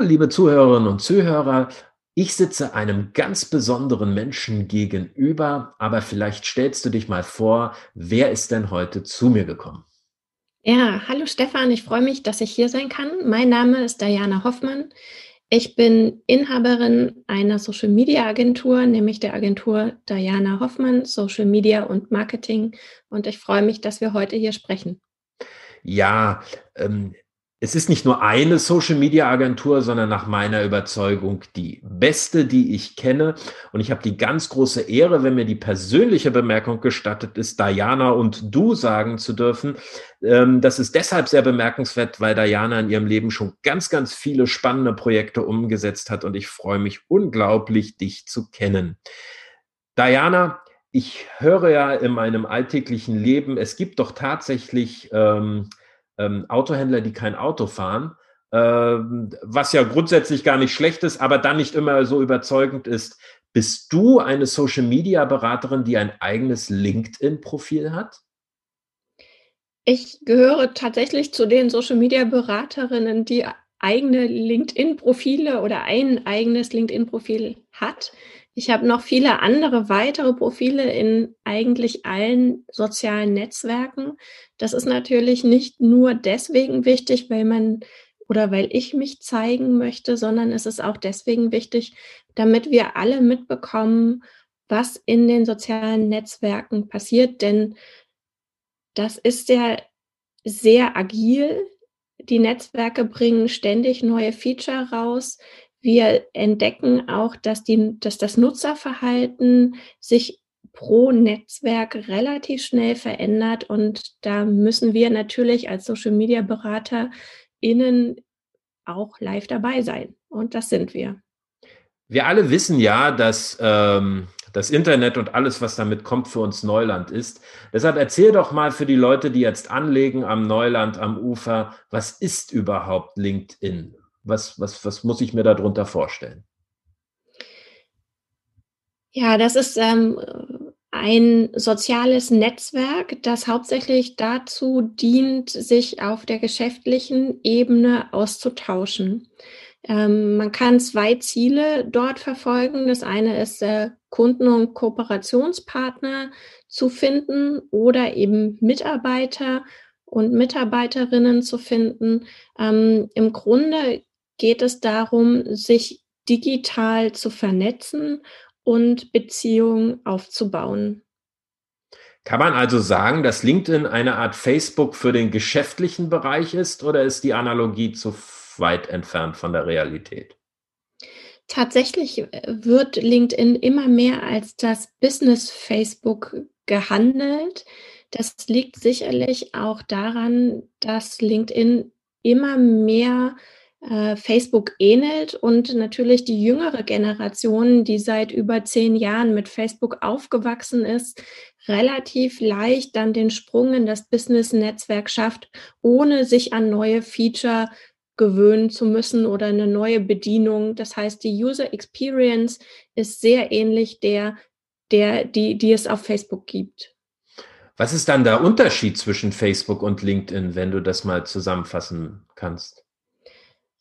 Liebe Zuhörerinnen und Zuhörer. Ich sitze einem ganz besonderen Menschen gegenüber, aber vielleicht stellst du dich mal vor, wer ist denn heute zu mir gekommen? Ja, hallo Stefan, ich freue mich, dass ich hier sein kann. Mein Name ist Diana Hoffmann. Ich bin Inhaberin einer Social Media Agentur, nämlich der Agentur Diana Hoffmann, Social Media und Marketing. Und ich freue mich, dass wir heute hier sprechen. Ja, ähm, es ist nicht nur eine Social-Media-Agentur, sondern nach meiner Überzeugung die beste, die ich kenne. Und ich habe die ganz große Ehre, wenn mir die persönliche Bemerkung gestattet ist, Diana und du sagen zu dürfen. Ähm, das ist deshalb sehr bemerkenswert, weil Diana in ihrem Leben schon ganz, ganz viele spannende Projekte umgesetzt hat. Und ich freue mich unglaublich, dich zu kennen. Diana, ich höre ja in meinem alltäglichen Leben, es gibt doch tatsächlich ähm, ähm, Autohändler, die kein Auto fahren, ähm, was ja grundsätzlich gar nicht schlecht ist, aber dann nicht immer so überzeugend ist. Bist du eine Social-Media-Beraterin, die ein eigenes LinkedIn-Profil hat? Ich gehöre tatsächlich zu den Social-Media-Beraterinnen, die eigene LinkedIn-Profile oder ein eigenes LinkedIn-Profil hat. Ich habe noch viele andere weitere Profile in eigentlich allen sozialen Netzwerken. Das ist natürlich nicht nur deswegen wichtig, weil man oder weil ich mich zeigen möchte, sondern es ist auch deswegen wichtig, damit wir alle mitbekommen, was in den sozialen Netzwerken passiert. Denn das ist ja sehr agil. Die Netzwerke bringen ständig neue Feature raus. Wir entdecken auch, dass, die, dass das Nutzerverhalten sich pro Netzwerk relativ schnell verändert und da müssen wir natürlich als Social Media Berater innen auch live dabei sein und das sind wir. Wir alle wissen ja, dass ähm, das Internet und alles, was damit kommt, für uns Neuland ist. Deshalb erzähl doch mal für die Leute, die jetzt anlegen am Neuland, am Ufer, was ist überhaupt LinkedIn? Was, was, was muss ich mir darunter vorstellen? Ja, das ist ähm, ein soziales Netzwerk, das hauptsächlich dazu dient, sich auf der geschäftlichen Ebene auszutauschen. Ähm, man kann zwei Ziele dort verfolgen. Das eine ist, äh, Kunden und Kooperationspartner zu finden oder eben Mitarbeiter und Mitarbeiterinnen zu finden. Ähm, Im Grunde geht es darum, sich digital zu vernetzen und Beziehungen aufzubauen. Kann man also sagen, dass LinkedIn eine Art Facebook für den geschäftlichen Bereich ist oder ist die Analogie zu weit entfernt von der Realität? Tatsächlich äh, wird LinkedIn immer mehr als das Business Facebook gehandelt. Das liegt sicherlich auch daran, dass LinkedIn immer mehr äh, Facebook ähnelt und natürlich die jüngere Generation, die seit über zehn Jahren mit Facebook aufgewachsen ist, relativ leicht dann den Sprung in das Business-Netzwerk schafft, ohne sich an neue Feature gewöhnen zu müssen oder eine neue Bedienung. Das heißt, die User Experience ist sehr ähnlich der, der, die, die es auf Facebook gibt. Was ist dann der Unterschied zwischen Facebook und LinkedIn, wenn du das mal zusammenfassen kannst?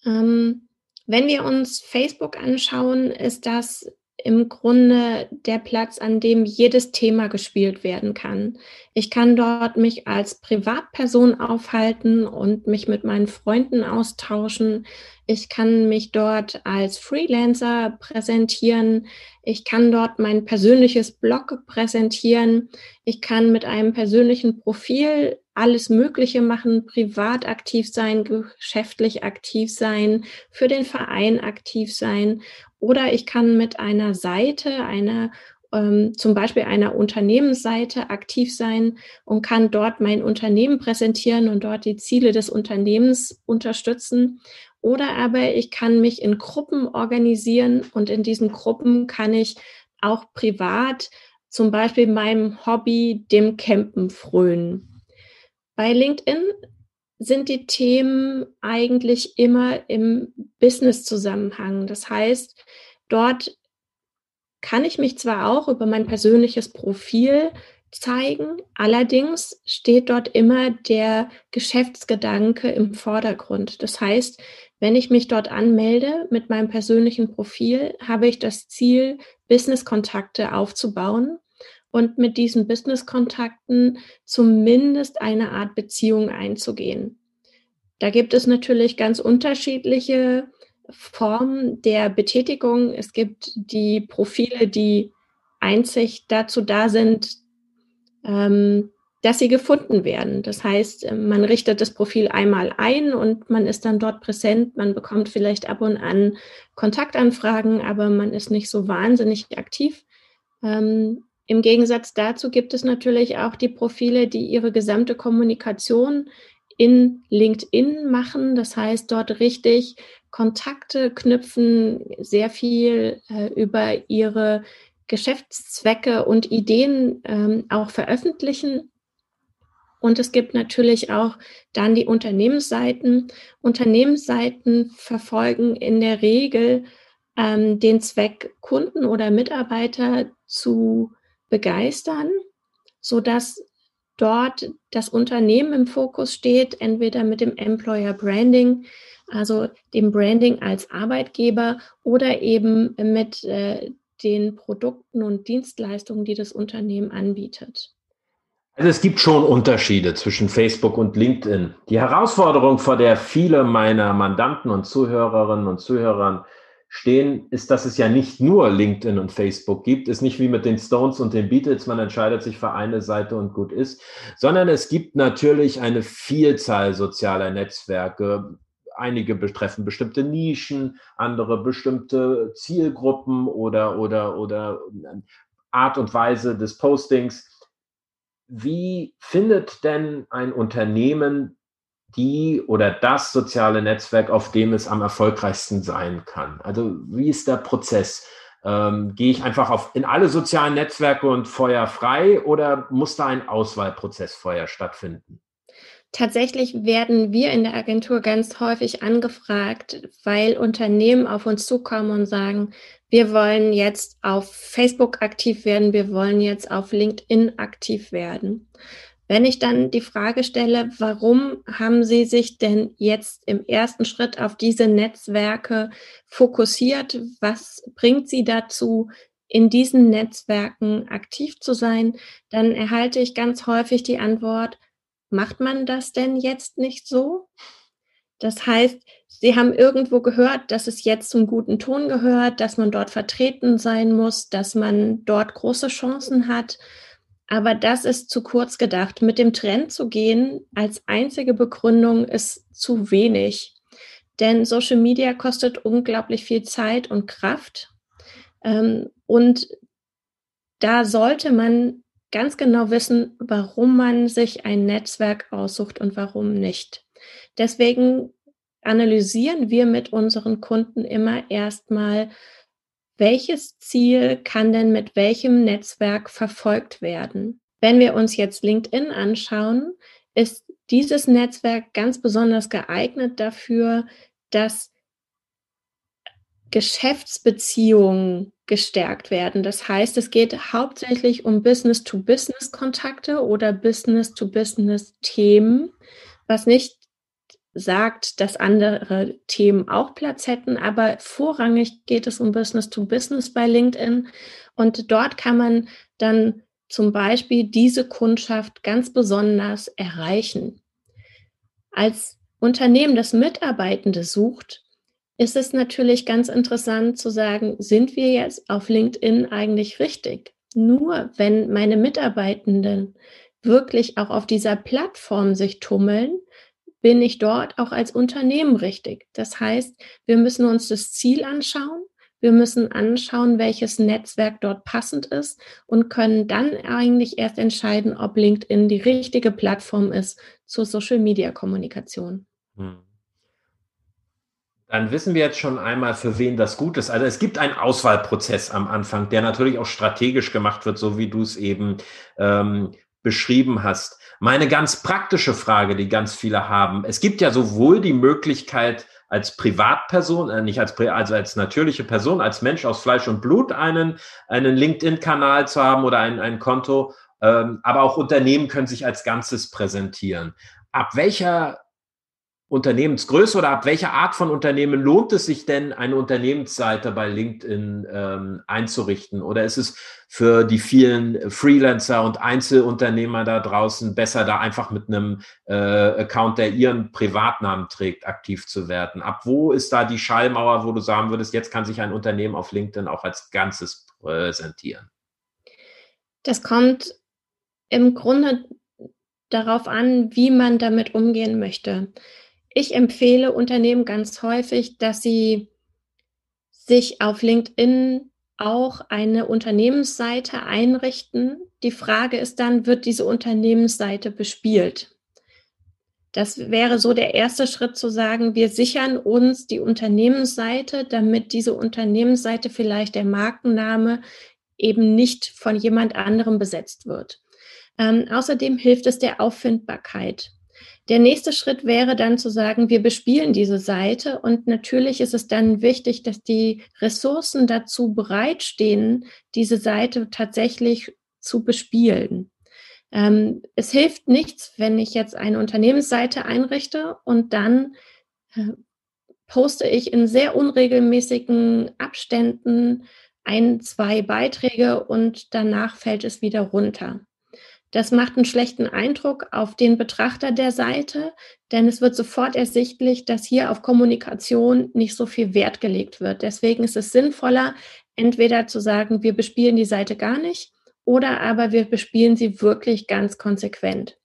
Ähm, wenn wir uns Facebook anschauen, ist das im Grunde der Platz, an dem jedes Thema gespielt werden kann. Ich kann dort mich als Privatperson aufhalten und mich mit meinen Freunden austauschen. Ich kann mich dort als Freelancer präsentieren. Ich kann dort mein persönliches Blog präsentieren. Ich kann mit einem persönlichen Profil alles Mögliche machen, privat aktiv sein, geschäftlich aktiv sein, für den Verein aktiv sein. Oder ich kann mit einer Seite, einer ähm, zum Beispiel einer Unternehmensseite aktiv sein und kann dort mein Unternehmen präsentieren und dort die Ziele des Unternehmens unterstützen. Oder aber ich kann mich in Gruppen organisieren und in diesen Gruppen kann ich auch privat zum Beispiel meinem Hobby, dem Campen, frönen. Bei LinkedIn sind die Themen eigentlich immer im Business-Zusammenhang. Das heißt, dort kann ich mich zwar auch über mein persönliches Profil zeigen. Allerdings steht dort immer der Geschäftsgedanke im Vordergrund. Das heißt, wenn ich mich dort anmelde mit meinem persönlichen Profil, habe ich das Ziel, Business-Kontakte aufzubauen und mit diesen Business-Kontakten zumindest eine Art Beziehung einzugehen. Da gibt es natürlich ganz unterschiedliche Formen der Betätigung. Es gibt die Profile, die einzig dazu da sind, ähm, dass sie gefunden werden. Das heißt, äh, man richtet das Profil einmal ein und man ist dann dort präsent. Man bekommt vielleicht ab und an Kontaktanfragen, aber man ist nicht so wahnsinnig aktiv. Ähm, Im Gegensatz dazu gibt es natürlich auch die Profile, die ihre gesamte Kommunikation in LinkedIn machen. Das heißt, dort richtig Kontakte knüpfen, sehr viel äh, über ihre Geschäftszwecke und Ideen ähm, auch veröffentlichen. Und es gibt natürlich auch dann die Unternehmensseiten. Unternehmensseiten verfolgen in der Regel ähm, den Zweck, Kunden oder Mitarbeiter zu begeistern, sodass dort das Unternehmen im Fokus steht, entweder mit dem Employer Branding, also dem Branding als Arbeitgeber oder eben mit äh, den Produkten und Dienstleistungen, die das Unternehmen anbietet. Also es gibt schon Unterschiede zwischen Facebook und LinkedIn. Die Herausforderung, vor der viele meiner Mandanten und Zuhörerinnen und Zuhörern stehen, ist, dass es ja nicht nur LinkedIn und Facebook gibt. Ist nicht wie mit den Stones und den Beatles, man entscheidet sich für eine Seite und gut ist, sondern es gibt natürlich eine Vielzahl sozialer Netzwerke, einige betreffen bestimmte Nischen, andere bestimmte Zielgruppen oder, oder, oder Art und Weise des Postings. Wie findet denn ein Unternehmen die oder das soziale Netzwerk, auf dem es am erfolgreichsten sein kann? Also wie ist der Prozess? Ähm, gehe ich einfach auf, in alle sozialen Netzwerke und Feuer frei oder muss da ein Auswahlprozess vorher stattfinden? Tatsächlich werden wir in der Agentur ganz häufig angefragt, weil Unternehmen auf uns zukommen und sagen, wir wollen jetzt auf Facebook aktiv werden, wir wollen jetzt auf LinkedIn aktiv werden. Wenn ich dann die Frage stelle, warum haben Sie sich denn jetzt im ersten Schritt auf diese Netzwerke fokussiert? Was bringt Sie dazu, in diesen Netzwerken aktiv zu sein? Dann erhalte ich ganz häufig die Antwort, Macht man das denn jetzt nicht so? Das heißt, Sie haben irgendwo gehört, dass es jetzt zum guten Ton gehört, dass man dort vertreten sein muss, dass man dort große Chancen hat. Aber das ist zu kurz gedacht. Mit dem Trend zu gehen als einzige Begründung ist zu wenig. Denn Social Media kostet unglaublich viel Zeit und Kraft. Ähm, und da sollte man ganz genau wissen, warum man sich ein Netzwerk aussucht und warum nicht. Deswegen analysieren wir mit unseren Kunden immer erstmal, welches Ziel kann denn mit welchem Netzwerk verfolgt werden. Wenn wir uns jetzt LinkedIn anschauen, ist dieses Netzwerk ganz besonders geeignet dafür, dass Geschäftsbeziehungen gestärkt werden. Das heißt, es geht hauptsächlich um Business-to-Business-Kontakte oder Business-to-Business-Themen, was nicht sagt, dass andere Themen auch Platz hätten, aber vorrangig geht es um Business-to-Business bei LinkedIn und dort kann man dann zum Beispiel diese Kundschaft ganz besonders erreichen. Als Unternehmen, das Mitarbeitende sucht, ist es natürlich ganz interessant zu sagen, sind wir jetzt auf LinkedIn eigentlich richtig? Nur wenn meine Mitarbeitenden wirklich auch auf dieser Plattform sich tummeln, bin ich dort auch als Unternehmen richtig. Das heißt, wir müssen uns das Ziel anschauen, wir müssen anschauen, welches Netzwerk dort passend ist und können dann eigentlich erst entscheiden, ob LinkedIn die richtige Plattform ist zur Social-Media-Kommunikation. Hm dann wissen wir jetzt schon einmal, für wen das gut ist. Also es gibt einen Auswahlprozess am Anfang, der natürlich auch strategisch gemacht wird, so wie du es eben ähm, beschrieben hast. Meine ganz praktische Frage, die ganz viele haben. Es gibt ja sowohl die Möglichkeit, als Privatperson, äh, nicht als, also als natürliche Person, als Mensch aus Fleisch und Blut einen, einen LinkedIn-Kanal zu haben oder ein, ein Konto ähm, aber auch Unternehmen können sich als Ganzes präsentieren. Ab welcher Unternehmensgröße oder ab welcher Art von Unternehmen lohnt es sich denn, eine Unternehmensseite bei LinkedIn ähm, einzurichten? Oder ist es für die vielen Freelancer und Einzelunternehmer da draußen besser, da einfach mit einem äh, Account, der ihren Privatnamen trägt, aktiv zu werden? Ab wo ist da die Schallmauer, wo du sagen würdest, jetzt kann sich ein Unternehmen auf LinkedIn auch als Ganzes präsentieren? Das kommt im Grunde darauf an, wie man damit umgehen möchte. Ich empfehle Unternehmen ganz häufig, dass sie sich auf LinkedIn auch eine Unternehmensseite einrichten. Die Frage ist dann, wird diese Unternehmensseite bespielt? Das wäre so der erste Schritt zu sagen, wir sichern uns die Unternehmensseite, damit diese Unternehmensseite vielleicht der Markenname eben nicht von jemand anderem besetzt wird. Ähm, außerdem hilft es der Auffindbarkeit. Der nächste Schritt wäre dann zu sagen, wir bespielen diese Seite und natürlich ist es dann wichtig, dass die Ressourcen dazu bereitstehen, diese Seite tatsächlich zu bespielen. Ähm, es hilft nichts, wenn ich jetzt eine Unternehmensseite einrichte und dann äh, poste ich in sehr unregelmäßigen Abständen ein, zwei Beiträge und danach fällt es wieder runter. Das macht einen schlechten Eindruck auf den Betrachter der Seite, denn es wird sofort ersichtlich, dass hier auf Kommunikation nicht so viel Wert gelegt wird. Deswegen ist es sinnvoller, entweder zu sagen, wir bespielen die Seite gar nicht oder aber wir bespielen sie wirklich ganz konsequent.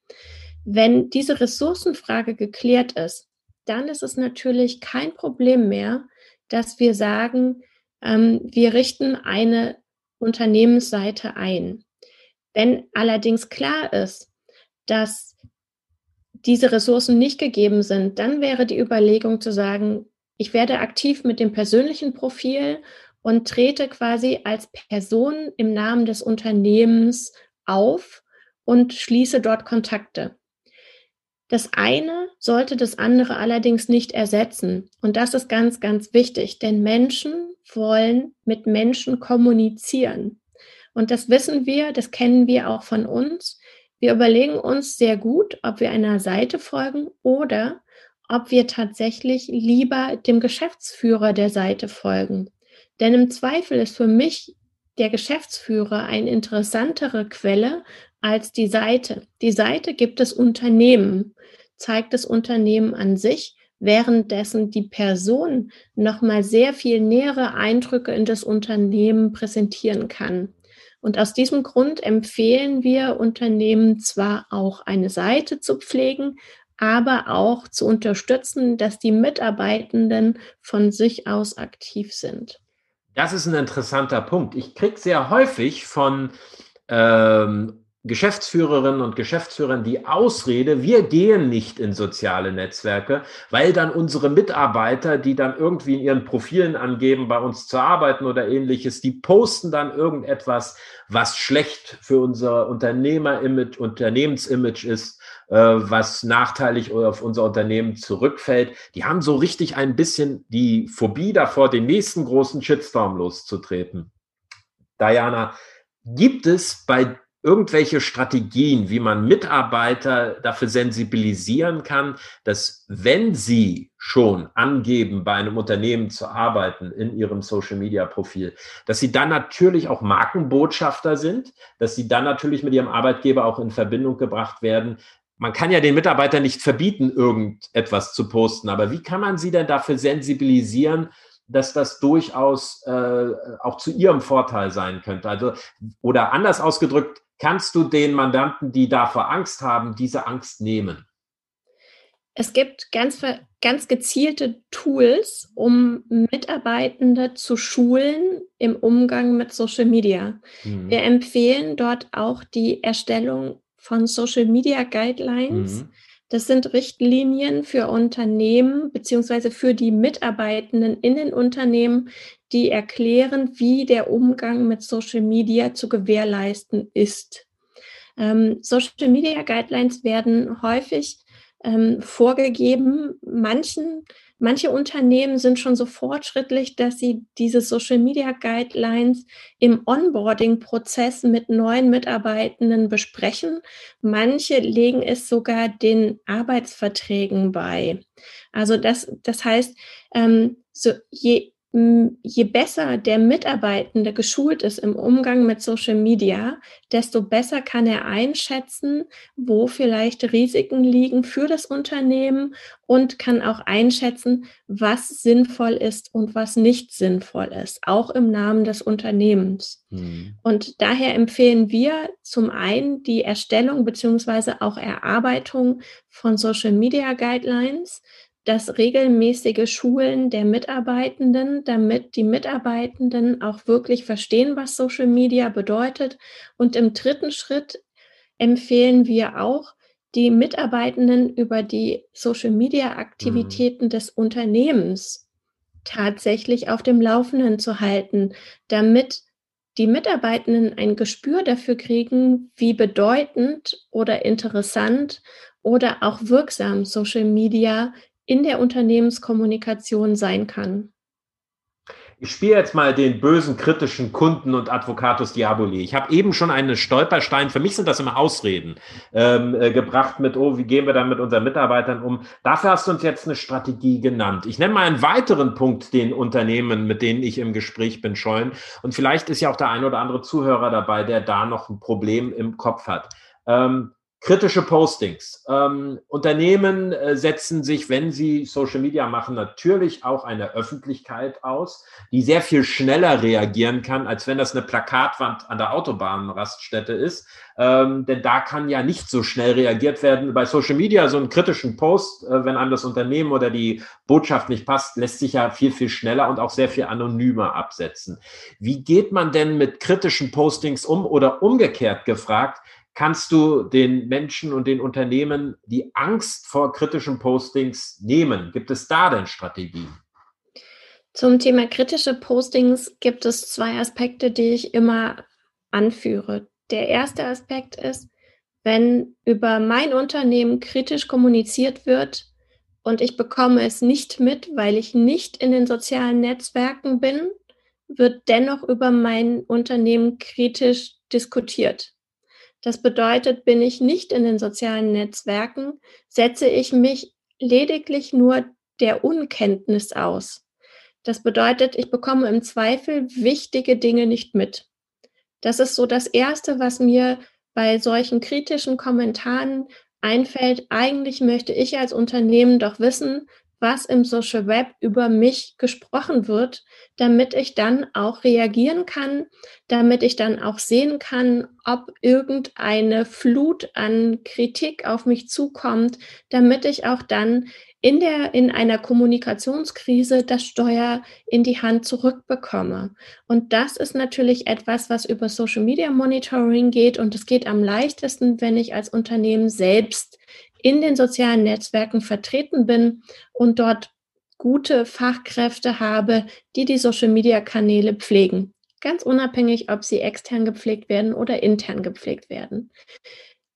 Wenn diese Ressourcenfrage geklärt ist, dann ist es natürlich kein Problem mehr, dass wir sagen, ähm, wir richten eine Unternehmensseite ein. Wenn allerdings klar ist, dass diese Ressourcen nicht gegeben sind, dann wäre die Überlegung zu sagen, ich werde aktiv mit dem persönlichen Profil und trete quasi als Person im Namen des Unternehmens auf und schließe dort Kontakte. Das eine sollte das andere allerdings nicht ersetzen. Und das ist ganz, ganz wichtig, denn Menschen wollen mit Menschen kommunizieren. Und das wissen wir, das kennen wir auch von uns. Wir überlegen uns sehr gut, ob wir einer Seite folgen oder ob wir tatsächlich lieber dem Geschäftsführer der Seite folgen. Denn im Zweifel ist für mich der Geschäftsführer eine interessantere Quelle als die Seite. Die Seite gibt das Unternehmen, zeigt das Unternehmen an sich, währenddessen die Person nochmal sehr viel nähere Eindrücke in das Unternehmen präsentieren kann. Und aus diesem Grund empfehlen wir Unternehmen zwar auch eine Seite zu pflegen, aber auch zu unterstützen, dass die Mitarbeitenden von sich aus aktiv sind. Das ist ein interessanter Punkt. Ich kriege sehr häufig von ähm, Geschäftsführerinnen und Geschäftsführern die Ausrede, wir gehen nicht in soziale Netzwerke, weil dann unsere Mitarbeiter, die dann irgendwie in ihren Profilen angeben, bei uns zu arbeiten oder ähnliches, die posten dann irgendetwas, was schlecht für unser Unternehmer-Image, Unternehmensimage ist, äh, was nachteilig auf unser Unternehmen zurückfällt. Die haben so richtig ein bisschen die Phobie davor, den nächsten großen Shitstorm loszutreten. Diana, gibt es bei irgendwelche Strategien, wie man Mitarbeiter dafür sensibilisieren kann, dass wenn sie schon angeben, bei einem Unternehmen zu arbeiten in ihrem Social-Media-Profil, dass sie dann natürlich auch Markenbotschafter sind, dass sie dann natürlich mit ihrem Arbeitgeber auch in Verbindung gebracht werden. Man kann ja den Mitarbeitern nicht verbieten, irgendetwas zu posten, aber wie kann man sie denn dafür sensibilisieren, dass das durchaus äh, auch zu ihrem Vorteil sein könnte. Also, oder anders ausgedrückt, kannst du den Mandanten, die davor Angst haben, diese Angst nehmen? Es gibt ganz, ganz gezielte Tools, um Mitarbeitende zu schulen im Umgang mit Social Media. Mhm. Wir empfehlen dort auch die Erstellung von Social Media Guidelines. Mhm. Das sind Richtlinien für Unternehmen beziehungsweise für die Mitarbeitenden in den Unternehmen, die erklären, wie der Umgang mit Social Media zu gewährleisten ist. Ähm, Social Media Guidelines werden häufig ähm, vorgegeben. Manchen, Manche Unternehmen sind schon so fortschrittlich, dass sie diese Social Media Guidelines im Onboarding-Prozess mit neuen Mitarbeitenden besprechen. Manche legen es sogar den Arbeitsverträgen bei. Also das, das heißt, ähm, so je je besser der Mitarbeitende geschult ist im Umgang mit Social Media, desto besser kann er einschätzen, wo vielleicht Risiken liegen für das Unternehmen und kann auch einschätzen, was sinnvoll ist und was nicht sinnvoll ist, auch im Namen des Unternehmens. Mhm. Und daher empfehlen wir zum einen die Erstellung beziehungsweise auch Erarbeitung von Social Media Guidelines, das regelmäßige Schulen der Mitarbeitenden, damit die Mitarbeitenden auch wirklich verstehen, was Social Media bedeutet. Und im dritten Schritt empfehlen wir auch, die Mitarbeitenden über die Social Media Aktivitäten mhm. des Unternehmens tatsächlich auf dem Laufenden zu halten, damit die Mitarbeitenden ein Gespür dafür kriegen, wie bedeutend oder interessant oder auch wirksam Social Media in der Unternehmenskommunikation sein kann. Ich spiele jetzt mal den bösen, kritischen Kunden und Advocatus Diaboli. Ich habe eben schon einen Stolperstein, für mich sind das immer Ausreden, ähm, äh, gebracht mit, oh, wie gehen wir dann mit unseren Mitarbeitern um? Dafür hast du uns jetzt eine Strategie genannt. Ich nenne mal einen weiteren Punkt, den Unternehmen, mit denen ich im Gespräch bin, scheuen. Und vielleicht ist ja auch der ein oder andere Zuhörer dabei, der da noch ein Problem im Kopf hat. Ähm, Kritische Postings. Ähm, Unternehmen äh, setzen sich, wenn sie Social Media machen, natürlich auch eine Öffentlichkeit aus, die sehr viel schneller reagieren kann, als wenn das eine Plakatwand an der Autobahnraststätte ist. Ähm, denn da kann ja nicht so schnell reagiert werden. Bei Social Media so einen kritischen Post, äh, wenn einem das Unternehmen oder die Botschaft nicht passt, lässt sich ja viel, viel schneller und auch sehr viel anonymer absetzen. Wie geht man denn mit kritischen Postings um oder umgekehrt gefragt? Kannst du den Menschen und den Unternehmen die Angst vor kritischen Postings nehmen? Gibt es da denn Strategien? Zum Thema kritische Postings gibt es zwei Aspekte, die ich immer anführe. Der erste Aspekt ist, wenn über mein Unternehmen kritisch kommuniziert wird und ich bekomme es nicht mit, weil ich nicht in den sozialen Netzwerken bin, wird dennoch über mein Unternehmen kritisch diskutiert. Das bedeutet, bin ich nicht in den sozialen Netzwerken, setze ich mich lediglich nur der Unkenntnis aus. Das bedeutet, ich bekomme im Zweifel wichtige Dinge nicht mit. Das ist so das Erste, was mir bei solchen kritischen Kommentaren einfällt. Eigentlich möchte ich als Unternehmen doch wissen, was im Social Web über mich gesprochen wird, damit ich dann auch reagieren kann, damit ich dann auch sehen kann, ob irgendeine Flut an Kritik auf mich zukommt, damit ich auch dann in der, in einer Kommunikationskrise das Steuer in die Hand zurückbekomme. Und das ist natürlich etwas, was über Social Media Monitoring geht und es geht am leichtesten, wenn ich als Unternehmen selbst in den sozialen Netzwerken vertreten bin und dort gute Fachkräfte habe, die die Social-Media-Kanäle pflegen. Ganz unabhängig, ob sie extern gepflegt werden oder intern gepflegt werden.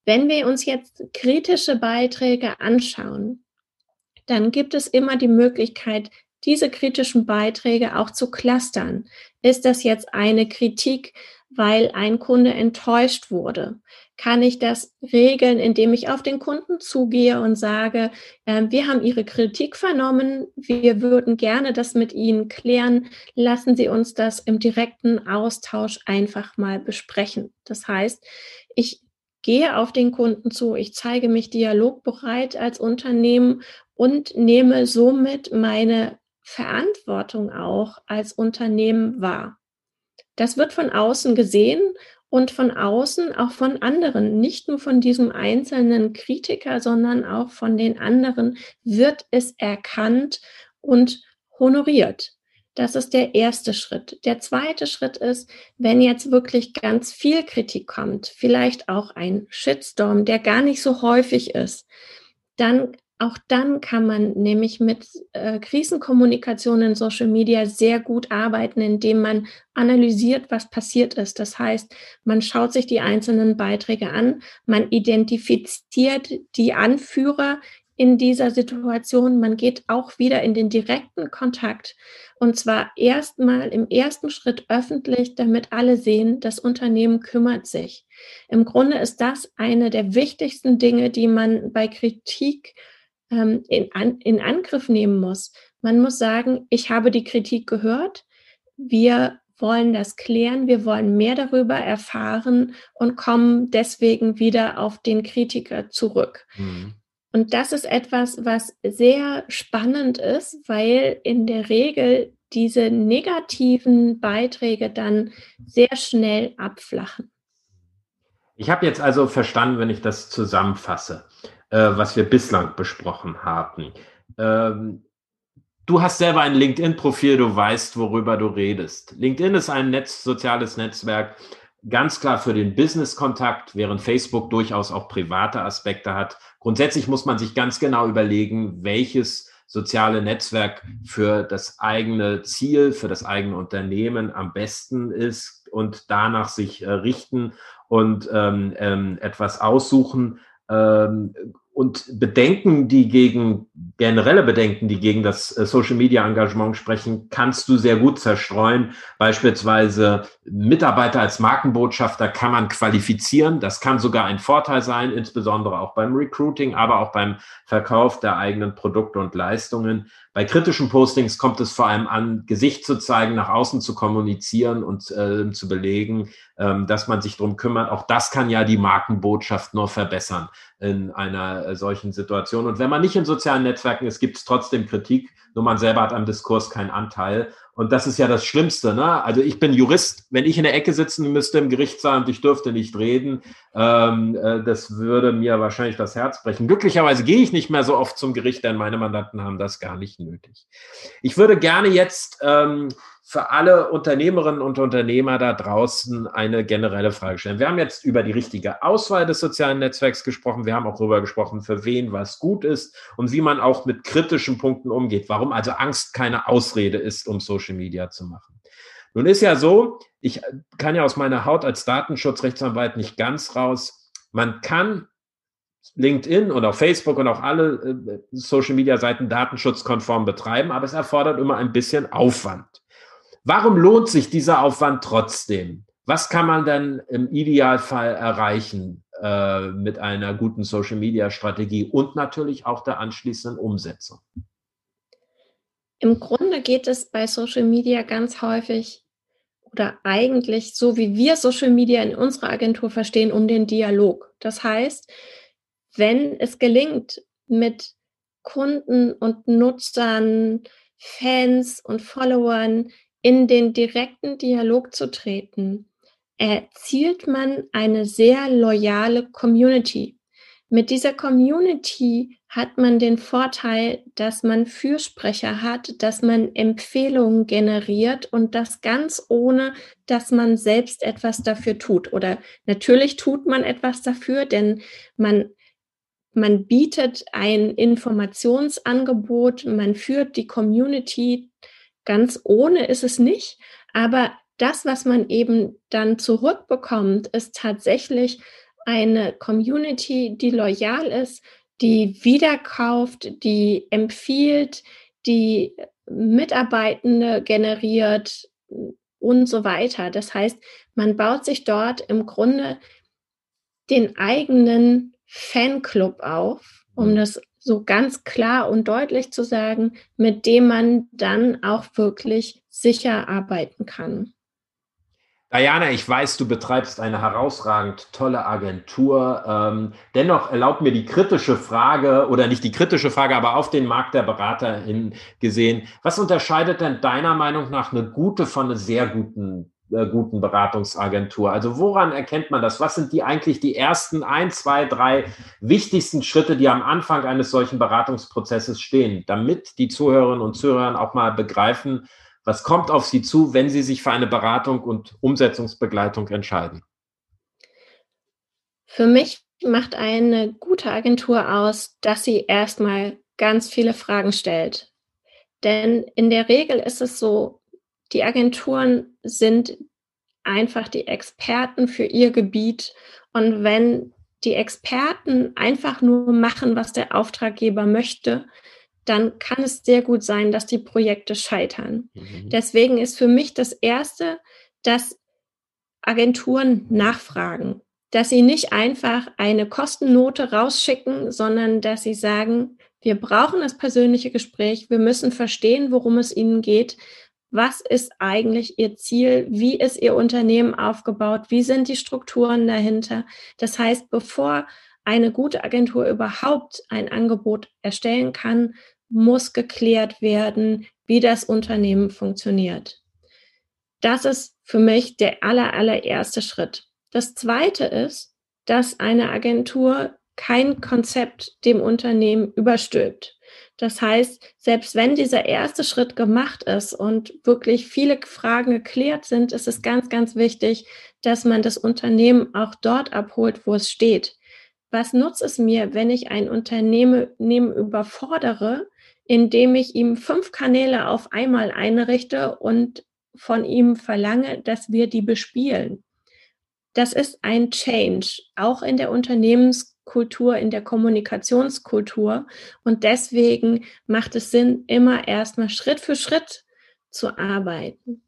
Wenn wir uns jetzt kritische Beiträge anschauen, dann gibt es immer die Möglichkeit, diese kritischen Beiträge auch zu clustern. Ist das jetzt eine Kritik, weil ein Kunde enttäuscht wurde? kann ich das regeln, indem ich auf den Kunden zugehe und sage, äh, wir haben Ihre Kritik vernommen, wir würden gerne das mit Ihnen klären, lassen Sie uns das im direkten Austausch einfach mal besprechen. Das heißt, ich gehe auf den Kunden zu, ich zeige mich dialogbereit als Unternehmen und nehme somit meine Verantwortung auch als Unternehmen wahr. Das wird von außen gesehen und von außen auch von anderen, nicht nur von diesem einzelnen Kritiker, sondern auch von den anderen wird es erkannt und honoriert. Das ist der erste Schritt. Der zweite Schritt ist, wenn jetzt wirklich ganz viel Kritik kommt, vielleicht auch ein Shitstorm, der gar nicht so häufig ist, dann auch dann kann man nämlich mit äh, Krisenkommunikation in Social Media sehr gut arbeiten, indem man analysiert, was passiert ist. Das heißt, man schaut sich die einzelnen Beiträge an, man identifiziert die Anführer in dieser Situation, man geht auch wieder in den direkten Kontakt und zwar erstmal im ersten Schritt öffentlich, damit alle sehen, das Unternehmen kümmert sich. Im Grunde ist das eine der wichtigsten Dinge, die man bei Kritik ähm, in, an, in Angriff nehmen muss. Man muss sagen, ich habe die Kritik gehört. Wir wollen das klären, wir wollen mehr darüber erfahren und kommen deswegen wieder auf den Kritiker zurück. Mhm. Und das ist etwas, was sehr spannend ist, weil in der Regel diese negativen Beiträge dann sehr schnell abflachen. Ich habe jetzt also verstanden, wenn ich das zusammenfasse, äh, was wir bislang besprochen haben. Ähm, du hast selber ein LinkedIn-Profil, du weißt, worüber du redest. LinkedIn ist ein Netz, soziales Netzwerk, ganz klar für den Business-Kontakt, während Facebook durchaus auch private Aspekte hat. Grundsätzlich muss man sich ganz genau überlegen, welches soziale Netzwerk für das eigene Ziel, für das eigene Unternehmen am besten ist und danach sich äh, richten und ähm, ähm, etwas aussuchen. Ähm, und Bedenken, die gegen, generelle Bedenken, die gegen das äh, Social Media Engagement sprechen, kannst du sehr gut zerstreuen. Beispielsweise Mitarbeiter als Markenbotschafter kann man qualifizieren. Das kann sogar ein Vorteil sein, insbesondere auch beim Recruiting, aber auch beim Verkauf der eigenen Produkte und Leistungen. Bei kritischen Postings kommt es vor allem an, Gesicht zu zeigen, nach außen zu kommunizieren und äh, zu belegen, ähm, dass man sich drum kümmert. Auch das kann ja die Markenbotschaft nur verbessern in einer äh, solchen Situation. Und wenn man nicht in sozialen Netzwerken ist, gibt es trotzdem Kritik, nur man selber hat am Diskurs keinen Anteil. Und das ist ja das Schlimmste. Ne? Also ich bin Jurist, wenn ich in der Ecke sitzen müsste im Gerichtssaal und ich dürfte nicht reden, ähm, äh, das würde mir wahrscheinlich das Herz brechen. Glücklicherweise gehe ich nicht mehr so oft zum Gericht, denn meine Mandanten haben das gar nicht nötig. Ich würde gerne jetzt ähm, für alle Unternehmerinnen und Unternehmer da draußen eine generelle Frage stellen. Wir haben jetzt über die richtige Auswahl des sozialen Netzwerks gesprochen. Wir haben auch darüber gesprochen, für wen was gut ist und wie man auch mit kritischen Punkten umgeht. Warum also Angst keine Ausrede ist, um Social Media zu machen. Nun ist ja so, ich kann ja aus meiner Haut als Datenschutzrechtsanwalt nicht ganz raus. Man kann LinkedIn und auch Facebook und auch alle äh, Social Media Seiten datenschutzkonform betreiben, aber es erfordert immer ein bisschen Aufwand. Warum lohnt sich dieser Aufwand trotzdem? Was kann man denn im Idealfall erreichen äh, mit einer guten Social-Media-Strategie und natürlich auch der anschließenden Umsetzung? Im Grunde geht es bei Social Media ganz häufig oder eigentlich so, wie wir Social Media in unserer Agentur verstehen, um den Dialog. Das heißt, wenn es gelingt, mit Kunden und Nutzern, Fans und Followern in den direkten Dialog zu treten, erzielt man eine sehr loyale Community. Mit dieser Community hat man den Vorteil, dass man Fürsprecher hat, dass man Empfehlungen generiert und das ganz ohne, dass man selbst etwas dafür tut. Oder natürlich tut man etwas dafür, denn man man bietet ein Informationsangebot, man führt die Community Ganz ohne ist es nicht, aber das, was man eben dann zurückbekommt, ist tatsächlich eine Community, die loyal ist, die wiederkauft, die empfiehlt, die Mitarbeitende generiert und so weiter. Das heißt, man baut sich dort im Grunde den eigenen Fanclub auf, um mhm. das so ganz klar und deutlich zu sagen, mit dem man dann auch wirklich sicher arbeiten kann. Diana, ich weiß, du betreibst eine herausragend tolle Agentur. Ähm, dennoch erlaubt mir die kritische Frage oder nicht die kritische Frage, aber auf den Markt der Berater hin gesehen. Was unterscheidet denn deiner Meinung nach eine gute von einer sehr guten äh, guten Beratungsagentur? Also woran erkennt man das? Was sind die eigentlich die ersten ein, zwei, drei wichtigsten Schritte, die am Anfang eines solchen Beratungsprozesses stehen, damit die Zuhörerinnen und Zuhörer auch mal begreifen, was kommt auf sie zu, wenn sie sich für eine Beratung und Umsetzungsbegleitung entscheiden? Für mich macht eine gute Agentur aus, dass sie erstmal ganz viele Fragen stellt. Denn in der Regel ist es so, die Agenturen sind einfach die Experten für ihr Gebiet. Und wenn die Experten einfach nur machen, was der Auftraggeber möchte, dann kann es sehr gut sein, dass die Projekte scheitern. Mhm. Deswegen ist für mich das Erste, dass Agenturen nachfragen, dass sie nicht einfach eine Kostennote rausschicken, sondern dass sie sagen, wir brauchen das persönliche Gespräch, wir müssen verstehen, worum es ihnen geht, was ist eigentlich Ihr Ziel? Wie ist Ihr Unternehmen aufgebaut? Wie sind die Strukturen dahinter? Das heißt, bevor eine gute Agentur überhaupt ein Angebot erstellen kann, muss geklärt werden, wie das Unternehmen funktioniert. Das ist für mich der aller, allererste Schritt. Das zweite ist, dass eine Agentur kein Konzept dem Unternehmen überstülpt. Das heißt, selbst wenn dieser erste Schritt gemacht ist und wirklich viele Fragen geklärt sind, ist es ganz, ganz wichtig, dass man das Unternehmen auch dort abholt, wo es steht. Was nutzt es mir, wenn ich ein Unternehmen überfordere, indem ich ihm fünf Kanäle auf einmal einrichte und von ihm verlange, dass wir die bespielen? Das ist ein Change, auch in der Unternehmens Kultur, in der Kommunikationskultur. Und deswegen macht es Sinn, immer erstmal Schritt für Schritt zu arbeiten.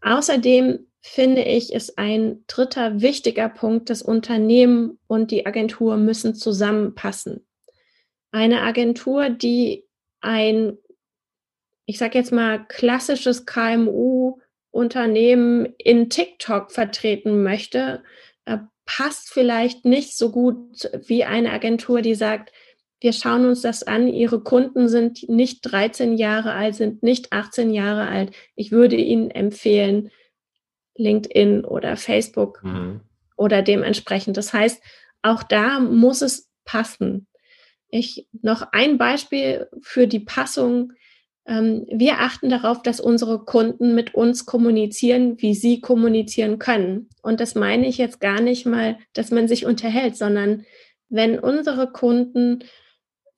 Außerdem finde ich, ist ein dritter wichtiger Punkt, das Unternehmen und die Agentur müssen zusammenpassen. Eine Agentur, die ein, ich sage jetzt mal, klassisches KMU-Unternehmen in TikTok vertreten möchte, äh, passt vielleicht nicht so gut wie eine Agentur, die sagt, wir schauen uns das an, Ihre Kunden sind nicht 13 Jahre alt, sind nicht 18 Jahre alt. Ich würde Ihnen empfehlen, LinkedIn oder Facebook mhm. oder dementsprechend. Das heißt, auch da muss es passen. Ich noch ein Beispiel für die Passung wir achten darauf, dass unsere Kunden mit uns kommunizieren, wie sie kommunizieren können. Und das meine ich jetzt gar nicht mal, dass man sich unterhält, sondern wenn unsere Kunden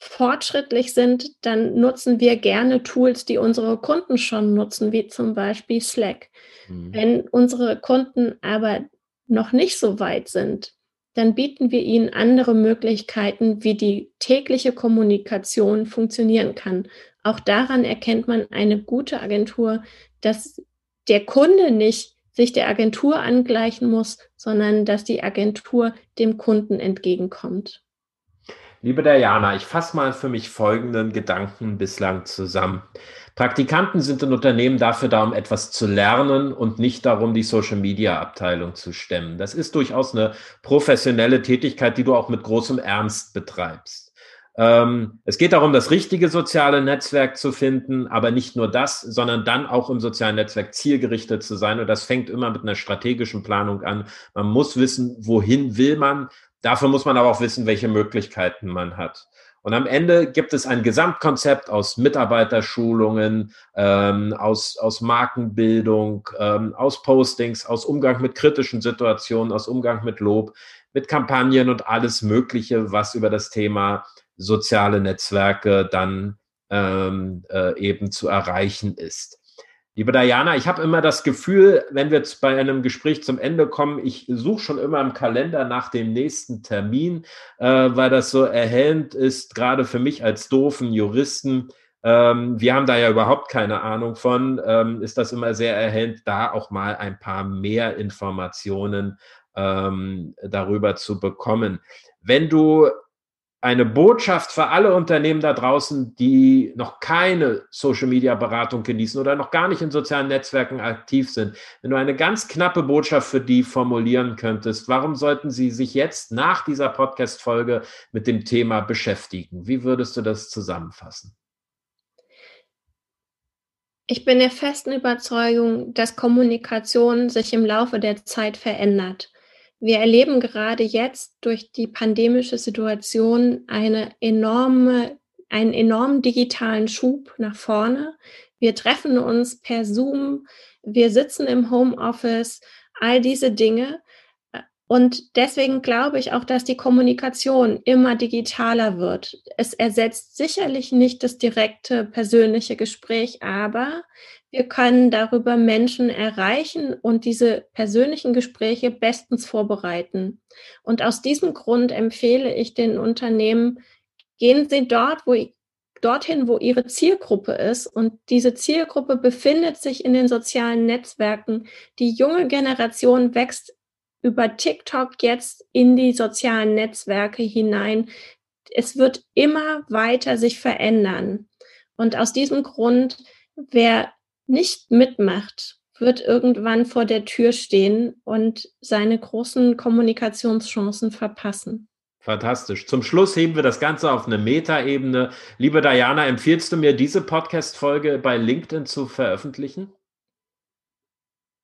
fortschrittlich sind, dann nutzen wir gerne Tools, die unsere Kunden schon nutzen, wie zum Beispiel Slack. Mhm. Wenn unsere Kunden aber noch nicht so weit sind, dann bieten wir ihnen andere Möglichkeiten, wie die tägliche Kommunikation funktionieren kann. Auch daran erkennt man eine gute Agentur, dass der Kunde nicht sich der Agentur angleichen muss, sondern dass die Agentur dem Kunden entgegenkommt. Liebe Diana, ich fasse mal für mich folgenden Gedanken bislang zusammen. Praktikanten sind in Unternehmen dafür da, um etwas zu lernen und nicht darum, die Social-Media-Abteilung zu stemmen. Das ist durchaus eine professionelle Tätigkeit, die du auch mit großem Ernst betreibst. Ähm, es geht darum, das richtige soziale Netzwerk zu finden, aber nicht nur das, sondern dann auch im sozialen Netzwerk zielgerichtet zu sein. Und das fängt immer mit einer strategischen Planung an. Man muss wissen, wohin will man. Dafür muss man aber auch wissen, welche Möglichkeiten man hat. Und am Ende gibt es ein Gesamtkonzept aus Mitarbeiterschulungen, ähm, aus, aus Markenbildung, ähm, aus Postings, aus Umgang mit kritischen Situationen, aus Umgang mit Lob, mit Kampagnen und alles Mögliche, was über das Thema soziale Netzwerke dann ähm, äh, eben zu erreichen ist. Liebe Diana, ich habe immer das Gefühl, wenn wir jetzt bei einem Gespräch zum Ende kommen, ich suche schon immer im Kalender nach dem nächsten Termin, äh, weil das so erhellend ist, gerade für mich als doofen Juristen. Ähm, wir haben da ja überhaupt keine Ahnung von, ähm, ist das immer sehr erhellend, da auch mal ein paar mehr Informationen ähm, darüber zu bekommen. Wenn du eine Botschaft für alle Unternehmen da draußen, die noch keine Social-Media-Beratung genießen oder noch gar nicht in sozialen Netzwerken aktiv sind. Wenn du eine ganz knappe Botschaft für die formulieren könntest, warum sollten sie sich jetzt nach dieser Podcast-Folge mit dem Thema beschäftigen? Wie würdest du das zusammenfassen? Ich bin der festen Überzeugung, dass Kommunikation sich im Laufe der Zeit verändert. Wir erleben gerade jetzt durch die pandemische Situation eine enorme, einen enormen digitalen Schub nach vorne. Wir treffen uns per Zoom, wir sitzen im Homeoffice, all diese Dinge. Und deswegen glaube ich auch, dass die Kommunikation immer digitaler wird. Es ersetzt sicherlich nicht das direkte persönliche Gespräch, aber wir können darüber Menschen erreichen und diese persönlichen Gespräche bestens vorbereiten. Und aus diesem Grund empfehle ich den Unternehmen, gehen Sie dort, wo dorthin, wo ihre Zielgruppe ist. Und diese Zielgruppe befindet sich in den sozialen Netzwerken. Die junge Generation wächst über TikTok jetzt in die sozialen Netzwerke hinein. Es wird immer weiter sich verändern. Und aus diesem Grund, wer nicht mitmacht, wird irgendwann vor der Tür stehen und seine großen Kommunikationschancen verpassen. Fantastisch. Zum Schluss heben wir das Ganze auf eine Metaebene. Liebe Diana, empfiehlst du mir, diese Podcast-Folge bei LinkedIn zu veröffentlichen?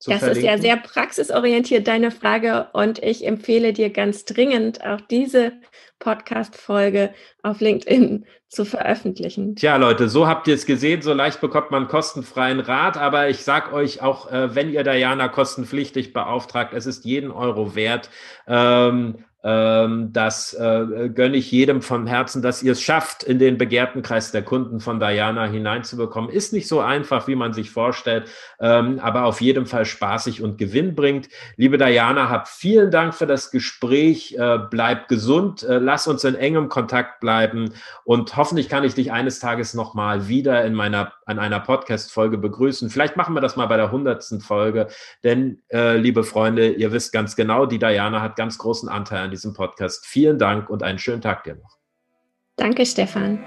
Das verlinken? ist ja sehr praxisorientiert, deine Frage. Und ich empfehle dir ganz dringend, auch diese Podcast-Folge auf LinkedIn zu veröffentlichen. Tja, Leute, so habt ihr es gesehen. So leicht bekommt man kostenfreien Rat. Aber ich sag euch auch, äh, wenn ihr Diana kostenpflichtig beauftragt, es ist jeden Euro wert. Ähm, ähm, das äh, gönne ich jedem vom Herzen, dass ihr es schafft, in den begehrten Kreis der Kunden von Diana hineinzubekommen. Ist nicht so einfach, wie man sich vorstellt, ähm, aber auf jeden Fall spaßig und Gewinn bringt. Liebe Diana, hab vielen Dank für das Gespräch. Äh, bleib gesund, äh, lass uns in engem Kontakt bleiben und hoffentlich kann ich dich eines Tages nochmal wieder in meiner, an einer Podcast-Folge begrüßen. Vielleicht machen wir das mal bei der hundertsten Folge, denn, liebe Freunde, ihr wisst ganz genau, die Diana hat ganz großen Anteil an diesem Podcast. Vielen Dank und einen schönen Tag dir noch. Danke, Stefan.